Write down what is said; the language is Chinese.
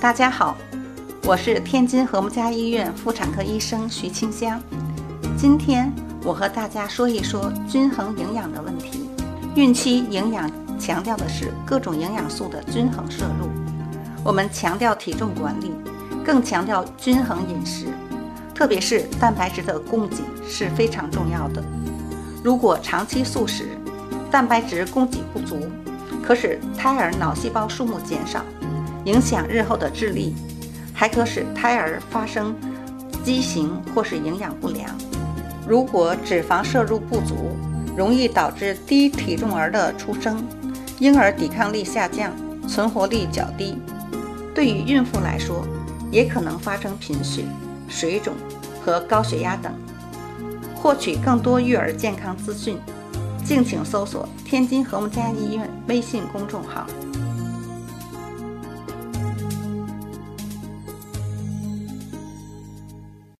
大家好，我是天津和睦家医院妇产科医生徐清香。今天我和大家说一说均衡营养的问题。孕期营养强调的是各种营养素的均衡摄入，我们强调体重管理，更强调均衡饮食，特别是蛋白质的供给是非常重要的。如果长期素食，蛋白质供给不足，可使胎儿脑细胞数目减少，影响日后的智力，还可使胎儿发生畸形或是营养不良。如果脂肪摄入不足，容易导致低体重儿的出生，婴儿抵抗力下降，存活率较低。对于孕妇来说，也可能发生贫血、水肿和高血压等。获取更多育儿健康资讯。敬请搜索“天津和睦家医院”微信公众号。